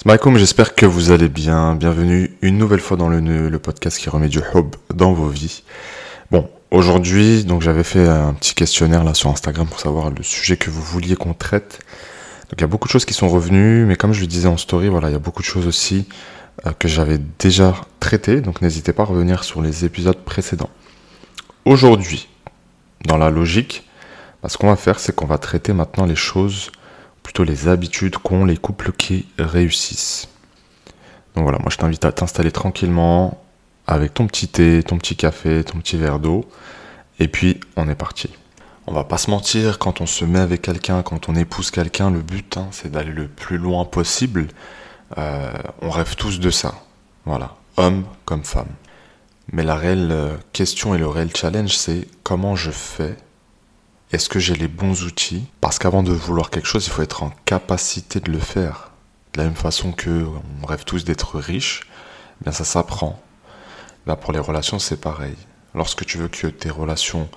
Assalamualaikum, j'espère que vous allez bien. Bienvenue une nouvelle fois dans le, le podcast qui remet du hub dans vos vies. Bon, aujourd'hui, donc j'avais fait un petit questionnaire là sur Instagram pour savoir le sujet que vous vouliez qu'on traite. Donc il y a beaucoup de choses qui sont revenues, mais comme je le disais en story, voilà, il y a beaucoup de choses aussi euh, que j'avais déjà traitées, donc n'hésitez pas à revenir sur les épisodes précédents. Aujourd'hui, dans la logique, bah, ce qu'on va faire, c'est qu'on va traiter maintenant les choses, plutôt les habitudes qu'ont les couples qui réussissent. Donc voilà, moi je t'invite à t'installer tranquillement avec ton petit thé, ton petit café, ton petit verre d'eau, et puis on est parti. On va pas se mentir, quand on se met avec quelqu'un, quand on épouse quelqu'un, le but hein, c'est d'aller le plus loin possible. Euh, on rêve tous de ça. Voilà, homme comme femme. Mais la réelle euh, question et le réel challenge, c'est comment je fais Est-ce que j'ai les bons outils? Parce qu'avant de vouloir quelque chose, il faut être en capacité de le faire. De la même façon que on rêve tous d'être riche, eh bien ça s'apprend. Là, pour les relations, c'est pareil. Lorsque tu veux que tes relations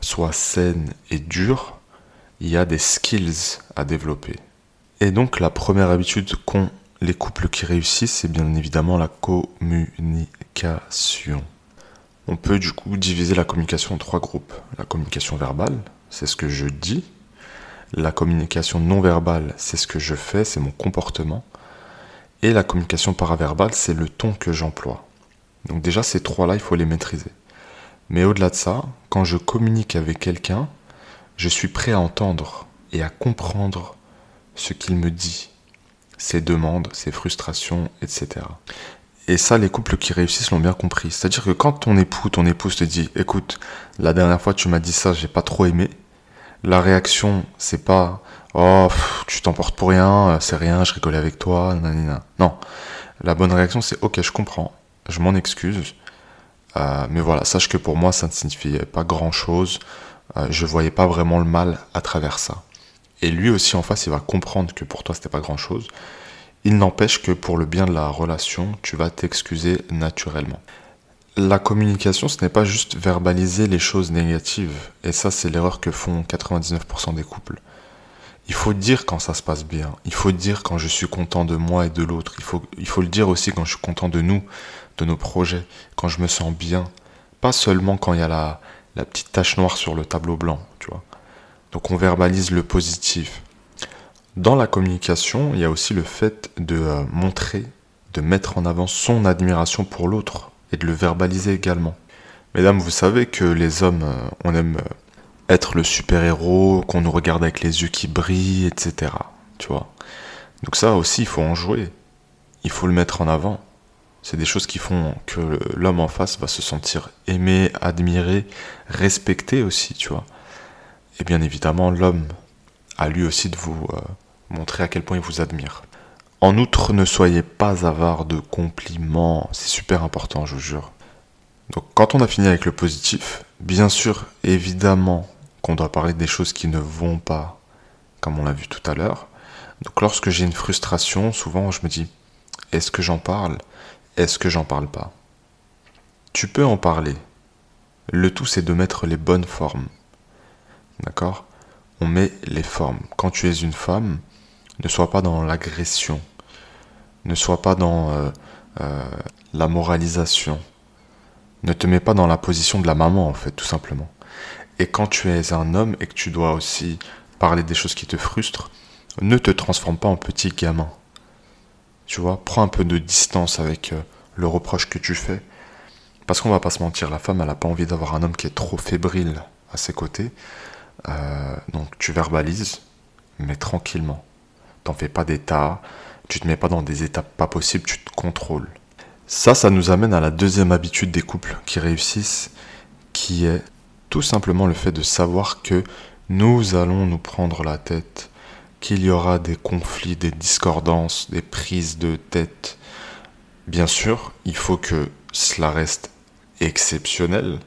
soient saines et dures, il y a des skills à développer. Et donc la première habitude qu'ont les couples qui réussissent, c'est bien évidemment la communication. On peut du coup diviser la communication en trois groupes. La communication verbale, c'est ce que je dis. La communication non verbale, c'est ce que je fais, c'est mon comportement. Et la communication paraverbale, c'est le ton que j'emploie. Donc déjà, ces trois-là, il faut les maîtriser. Mais au-delà de ça, quand je communique avec quelqu'un, je suis prêt à entendre et à comprendre ce qu'il me dit, ses demandes, ses frustrations, etc. Et ça, les couples qui réussissent l'ont bien compris. C'est-à-dire que quand ton époux, ton épouse te dit, écoute, la dernière fois tu m'as dit ça, j'ai pas trop aimé. La réaction, c'est pas, oh, tu t'emportes pour rien, c'est rien, je rigolais avec toi, nanana. Non. La bonne réaction, c'est, ok, je comprends, je m'en excuse. Euh, mais voilà, sache que pour moi, ça ne signifiait pas grand-chose. Euh, je voyais pas vraiment le mal à travers ça. Et lui aussi, en face, il va comprendre que pour toi, c'était pas grand-chose. Il n'empêche que pour le bien de la relation, tu vas t'excuser naturellement. La communication, ce n'est pas juste verbaliser les choses négatives. Et ça, c'est l'erreur que font 99% des couples. Il faut dire quand ça se passe bien. Il faut dire quand je suis content de moi et de l'autre. Il faut, il faut le dire aussi quand je suis content de nous, de nos projets, quand je me sens bien. Pas seulement quand il y a la, la petite tache noire sur le tableau blanc, tu vois. Donc on verbalise le positif. Dans la communication, il y a aussi le fait de euh, montrer, de mettre en avant son admiration pour l'autre et de le verbaliser également. Mesdames, vous savez que les hommes, euh, on aime euh, être le super-héros, qu'on nous regarde avec les yeux qui brillent, etc. Tu vois Donc ça aussi, il faut en jouer. Il faut le mettre en avant. C'est des choses qui font que l'homme en face va se sentir aimé, admiré, respecté aussi, tu vois. Et bien évidemment, l'homme à lui aussi de vous montrer à quel point il vous admire. En outre, ne soyez pas avare de compliments, c'est super important, je vous jure. Donc quand on a fini avec le positif, bien sûr, évidemment qu'on doit parler des choses qui ne vont pas, comme on l'a vu tout à l'heure. Donc lorsque j'ai une frustration, souvent je me dis, est-ce que j'en parle? Est-ce que j'en parle pas? Tu peux en parler. Le tout c'est de mettre les bonnes formes. D'accord? On met les formes. Quand tu es une femme, ne sois pas dans l'agression, ne sois pas dans euh, euh, la moralisation, ne te mets pas dans la position de la maman en fait, tout simplement. Et quand tu es un homme et que tu dois aussi parler des choses qui te frustrent, ne te transforme pas en petit gamin. Tu vois, prends un peu de distance avec euh, le reproche que tu fais. Parce qu'on va pas se mentir, la femme, elle n'a pas envie d'avoir un homme qui est trop fébrile à ses côtés. Donc tu verbalises, mais tranquillement. T'en fais pas d'état, tu te mets pas dans des étapes pas possibles, tu te contrôles. Ça, ça nous amène à la deuxième habitude des couples qui réussissent, qui est tout simplement le fait de savoir que nous allons nous prendre la tête, qu'il y aura des conflits, des discordances, des prises de tête. Bien sûr, il faut que cela reste exceptionnel,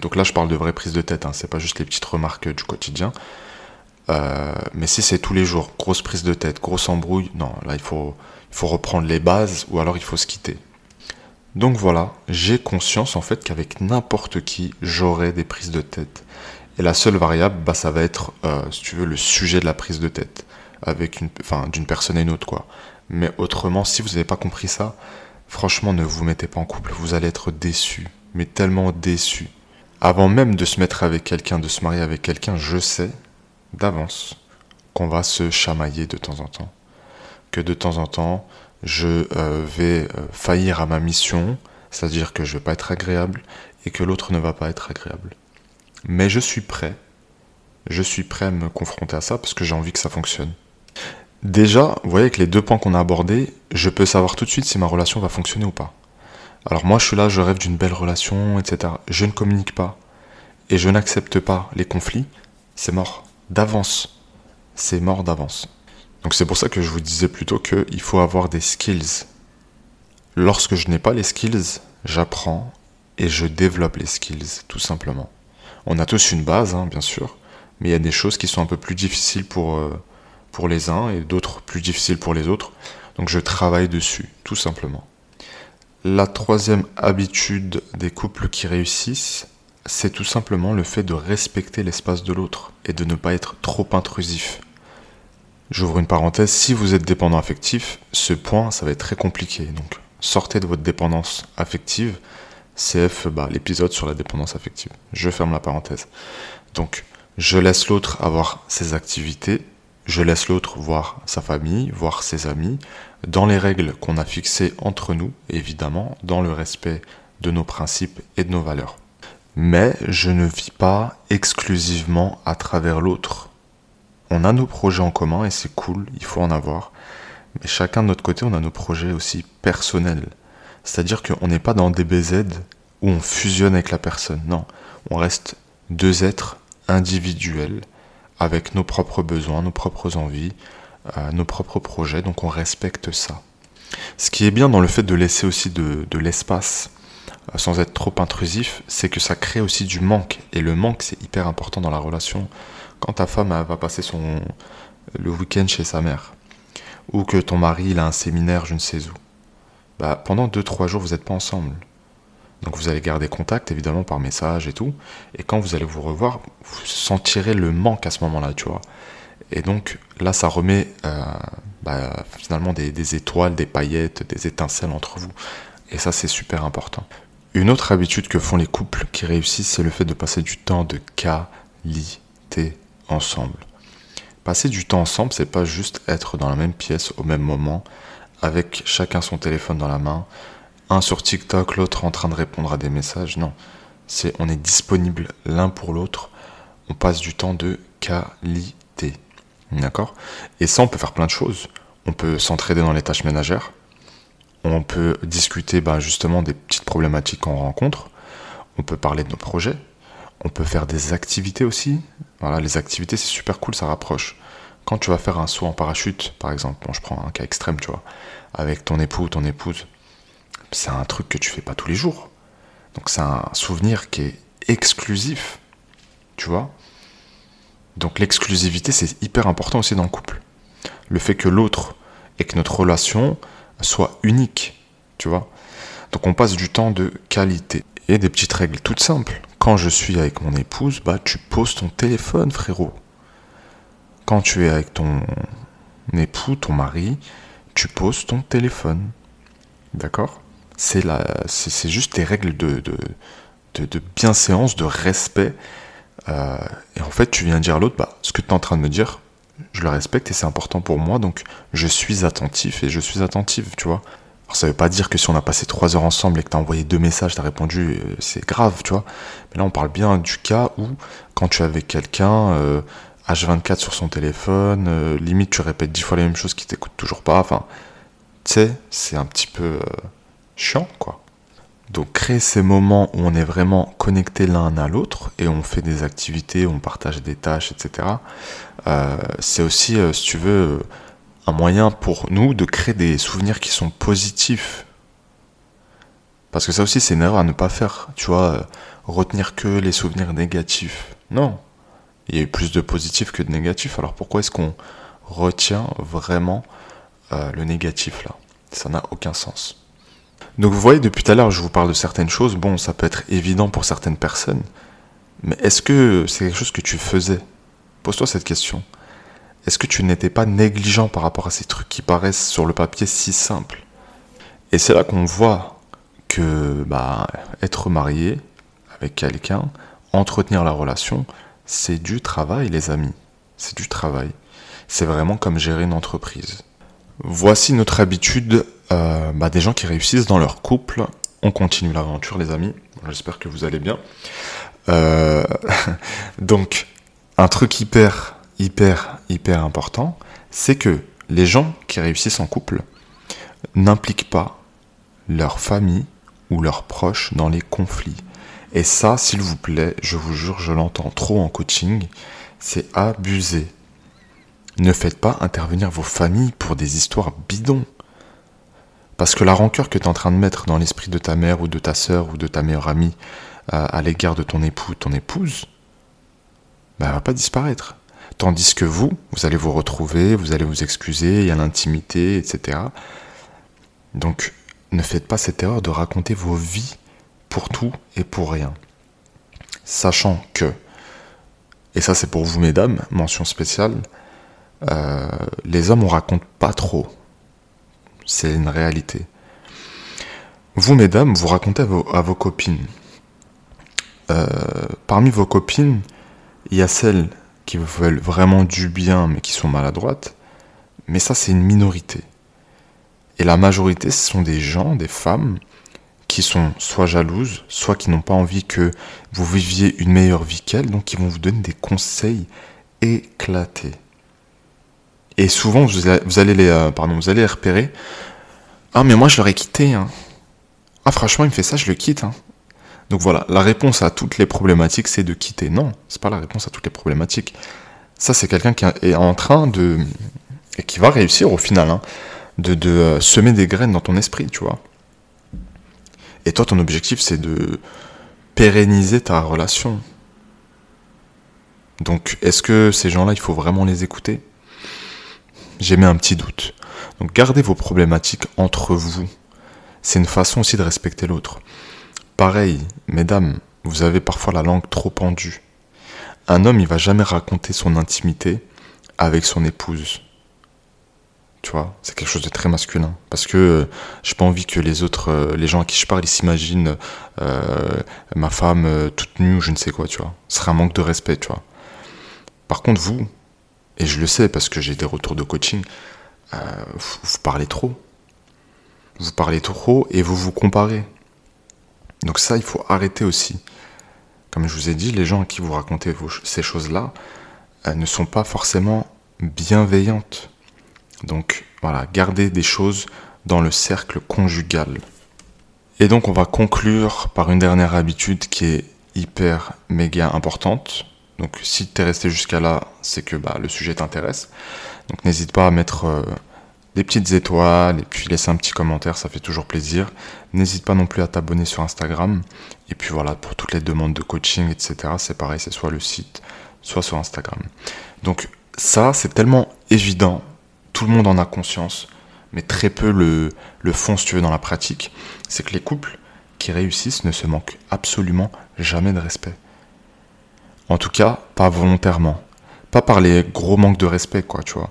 donc là, je parle de vraies prises de tête, hein, c'est pas juste les petites remarques du quotidien. Euh, mais si c'est tous les jours, grosse prise de tête, grosse embrouille, non, là il faut, il faut reprendre les bases ou alors il faut se quitter. Donc voilà, j'ai conscience en fait qu'avec n'importe qui, j'aurai des prises de tête. Et la seule variable, bah, ça va être, euh, si tu veux, le sujet de la prise de tête, avec une, enfin, d'une personne à une autre, quoi. Mais autrement, si vous n'avez pas compris ça, franchement, ne vous mettez pas en couple. Vous allez être déçu, mais tellement déçu. Avant même de se mettre avec quelqu'un, de se marier avec quelqu'un, je sais d'avance qu'on va se chamailler de temps en temps. Que de temps en temps, je euh, vais euh, faillir à ma mission, c'est-à-dire que je vais pas être agréable et que l'autre ne va pas être agréable. Mais je suis prêt. Je suis prêt à me confronter à ça parce que j'ai envie que ça fonctionne. Déjà, vous voyez, avec les deux points qu'on a abordés, je peux savoir tout de suite si ma relation va fonctionner ou pas. Alors moi, je suis là, je rêve d'une belle relation, etc. Je ne communique pas et je n'accepte pas les conflits, c'est mort. D'avance. C'est mort d'avance. Donc c'est pour ça que je vous disais plutôt qu'il faut avoir des skills. Lorsque je n'ai pas les skills, j'apprends et je développe les skills, tout simplement. On a tous une base, hein, bien sûr, mais il y a des choses qui sont un peu plus difficiles pour, euh, pour les uns et d'autres plus difficiles pour les autres. Donc je travaille dessus, tout simplement. La troisième habitude des couples qui réussissent, c'est tout simplement le fait de respecter l'espace de l'autre et de ne pas être trop intrusif. J'ouvre une parenthèse, si vous êtes dépendant affectif, ce point, ça va être très compliqué. Donc, sortez de votre dépendance affective. CF, bah, l'épisode sur la dépendance affective. Je ferme la parenthèse. Donc, je laisse l'autre avoir ses activités, je laisse l'autre voir sa famille, voir ses amis, dans les règles qu'on a fixées entre nous, évidemment, dans le respect de nos principes et de nos valeurs. Mais je ne vis pas exclusivement à travers l'autre. On a nos projets en commun et c'est cool, il faut en avoir. Mais chacun de notre côté, on a nos projets aussi personnels. C'est-à-dire qu'on n'est pas dans des BZ où on fusionne avec la personne. Non, on reste deux êtres individuels avec nos propres besoins, nos propres envies, euh, nos propres projets. Donc on respecte ça. Ce qui est bien dans le fait de laisser aussi de, l'espace sans être trop intrusif, c'est que ça crée aussi du manque. Et le manque, c'est hyper important dans la relation. Quand ta femme va passer son, le week-end chez sa mère, ou que ton mari il a un séminaire je ne sais où, bah, pendant 2-3 jours, vous n'êtes pas ensemble. Donc vous allez garder contact, évidemment, par message et tout. Et quand vous allez vous revoir, vous sentirez le manque à ce moment-là, tu vois. Et donc là, ça remet euh, bah, finalement des, des étoiles, des paillettes, des étincelles entre vous. Et ça, c'est super important. Une autre habitude que font les couples qui réussissent, c'est le fait de passer du temps de qualité ensemble. Passer du temps ensemble, c'est pas juste être dans la même pièce au même moment, avec chacun son téléphone dans la main, un sur TikTok, l'autre en train de répondre à des messages. Non, c'est on est disponible l'un pour l'autre. On passe du temps de qualité. D'accord? Et ça, on peut faire plein de choses. On peut s'entraider dans les tâches ménagères on peut discuter bah, justement des petites problématiques qu'on rencontre. On peut parler de nos projets. On peut faire des activités aussi. Voilà, les activités, c'est super cool, ça rapproche. Quand tu vas faire un saut en parachute, par exemple, bon, je prends un cas extrême, tu vois, avec ton époux ou ton épouse, c'est un truc que tu fais pas tous les jours. Donc c'est un souvenir qui est exclusif, tu vois. Donc l'exclusivité, c'est hyper important aussi dans le couple. Le fait que l'autre et que notre relation, soit unique, tu vois. Donc on passe du temps de qualité. Et des petites règles toutes simples. Quand je suis avec mon épouse, bah tu poses ton téléphone, frérot. Quand tu es avec ton époux, ton mari, tu poses ton téléphone. D'accord? C'est, c'est, juste des règles de, de, de, bienséance, de respect. Euh, et en fait, tu viens dire à l'autre, bah, ce que tu es en train de me dire, je le respecte et c'est important pour moi, donc je suis attentif et je suis attentive, tu vois. Alors ça veut pas dire que si on a passé trois heures ensemble et que tu as envoyé deux messages, tu as répondu, euh, c'est grave, tu vois. Mais là, on parle bien du cas où, quand tu es avec quelqu'un, H24 euh, sur son téléphone, euh, limite tu répètes dix fois les mêmes choses qui t'écoutent toujours pas, enfin, tu sais, c'est un petit peu chiant, quoi. Donc créer ces moments où on est vraiment connecté l'un à l'autre et on fait des activités, on partage des tâches, etc. Euh, c'est aussi, euh, si tu veux, un moyen pour nous de créer des souvenirs qui sont positifs. Parce que ça aussi, c'est une erreur à ne pas faire. Tu vois, euh, retenir que les souvenirs négatifs. Non. Il y a eu plus de positifs que de négatifs. Alors pourquoi est-ce qu'on retient vraiment le négatif là? Ça n'a aucun sens. Donc vous voyez, depuis tout à l'heure, je vous parle de certaines choses. Bon, ça peut être évident pour certaines personnes. Mais est-ce que c'est quelque chose que tu faisais? Pose-toi cette question. Est-ce que tu n'étais pas négligent par rapport à ces trucs qui paraissent sur le papier si simples? Et c'est là qu'on voit que bah, être marié avec quelqu'un, entretenir la relation, c'est du travail, les amis. C'est du travail. C'est vraiment comme gérer une entreprise. Voici notre habitude euh, bah, des gens qui réussissent dans leur couple. On continue l'aventure, les amis. J'espère que vous allez bien. Euh, donc, un truc hyper, hyper, hyper important, c'est que les gens qui réussissent en couple n'impliquent pas leur famille ou leurs proches dans les conflits. Et ça, s'il vous plaît, je vous jure, je l'entends trop en coaching, c'est abusé. Ne faites pas intervenir vos familles pour des histoires bidons. Parce que la rancœur que tu es en train de mettre dans l'esprit de ta mère ou de ta sœur ou de ta meilleure amie euh, à, l'égard de ton époux, ton épouse, ben, elle va pas disparaître. Tandis que vous, vous allez vous retrouver, vous allez vous excuser, il y a l'intimité, etc. Donc, ne faites pas cette erreur de raconter vos vies pour tout et pour rien. Sachant que, et ça c'est pour vous mesdames, mention spéciale, euh, les hommes on raconte pas trop. C'est une réalité. Vous mesdames, vous racontez à vos, copines. Euh, parmi vos copines, il y a celles qui vous veulent vraiment du bien mais qui sont maladroites. Mais ça c'est une minorité. Et la majorité, ce sont des gens, des femmes, qui sont soit jalouses, soit qui n'ont pas envie que vous viviez une meilleure vie qu'elles, donc qui vont vous donner des conseils éclatés. Et souvent, vous allez les, euh, pardon, vous allez les repérer. Ah, mais moi, je l'aurais quitté. Hein. Ah, franchement, il me fait ça, je le quitte. Hein. Donc voilà, la réponse à toutes les problématiques, c'est de quitter. Non, c'est pas la réponse à toutes les problématiques. Ça, c'est quelqu'un qui est en train de. et qui va réussir au final. Hein de, euh, semer des graines dans ton esprit, tu vois. Et toi, ton objectif, c'est de pérenniser ta relation. Donc, est-ce que ces gens-là, il faut vraiment les écouter? J'ai mis un petit doute. Donc, gardez vos problématiques entre vous. C'est une façon aussi de respecter l'autre. Pareil, mesdames, vous avez parfois la langue trop pendue. Un homme, il va jamais raconter son intimité avec son épouse. Tu vois, c'est quelque chose de très masculin. Parce que euh, j'ai pas envie que les autres, euh, les gens à qui je parle, ils s'imaginent euh, ma femme toute nue ou je ne sais quoi, tu vois. Ce serait un manque de respect, tu vois. Par contre, vous, et je le sais parce que j'ai des retours de coaching, vous, vous parlez trop. Vous parlez trop et vous vous comparez. Donc ça, il faut arrêter aussi. Comme je vous ai dit, les gens à qui vous racontez ces choses-là ne sont pas forcément bienveillantes. Donc voilà, garder des choses dans le cercle conjugal. Et donc on va conclure par une dernière habitude qui est hyper méga importante. Donc si tu es resté jusqu'à là, c'est que bah, le sujet t'intéresse. Donc n'hésite pas à mettre euh, des petites étoiles et puis laisser un petit commentaire, ça fait toujours plaisir. N'hésite pas non plus à t'abonner sur Instagram. Et puis voilà, pour toutes les demandes de coaching, etc., c'est pareil, c'est soit le site, soit sur Instagram. Donc ça, c'est tellement évident tout le monde en a conscience, mais très peu le, le font, si tu veux, dans la pratique, c'est que les couples qui réussissent ne se manquent absolument jamais de respect. En tout cas, pas volontairement. Pas par les gros manques de respect, quoi, tu vois.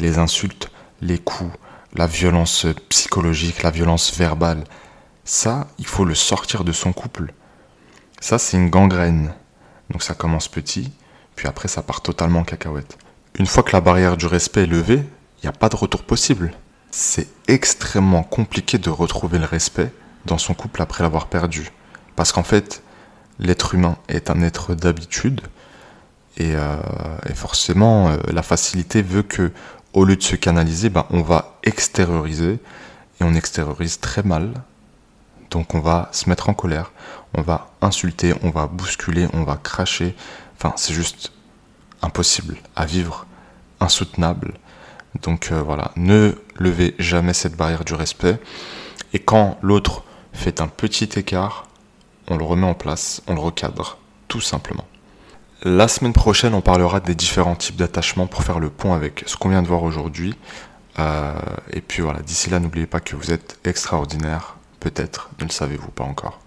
Les insultes, les coups, la violence psychologique, la violence verbale. Ça, il faut le sortir de son couple. Ça, c'est une gangrène. Donc ça commence petit, puis après ça part totalement en cacahuète. Une fois que la barrière du respect est levée, il n'y a pas de retour possible. C'est extrêmement compliqué de retrouver le respect dans son couple après l'avoir perdu. Parce qu'en fait, l'être humain est un être d'habitude. Et, euh, forcément, euh, la facilité veut que, au lieu de se canaliser, ben, on va extérioriser. Et on extériorise très mal. Donc on va se mettre en colère, on va insulter, on va bousculer, on va cracher. Enfin, c'est juste impossible à vivre, insoutenable. Donc euh, voilà, ne levez jamais cette barrière du respect. Et quand l'autre fait un petit écart, on le remet en place, on le recadre, tout simplement. La semaine prochaine, on parlera des différents types d'attachements pour faire le pont avec ce qu'on vient de voir aujourd'hui. Euh, et puis voilà, d'ici là, n'oubliez pas que vous êtes extraordinaire, peut-être, ne le savez-vous pas encore.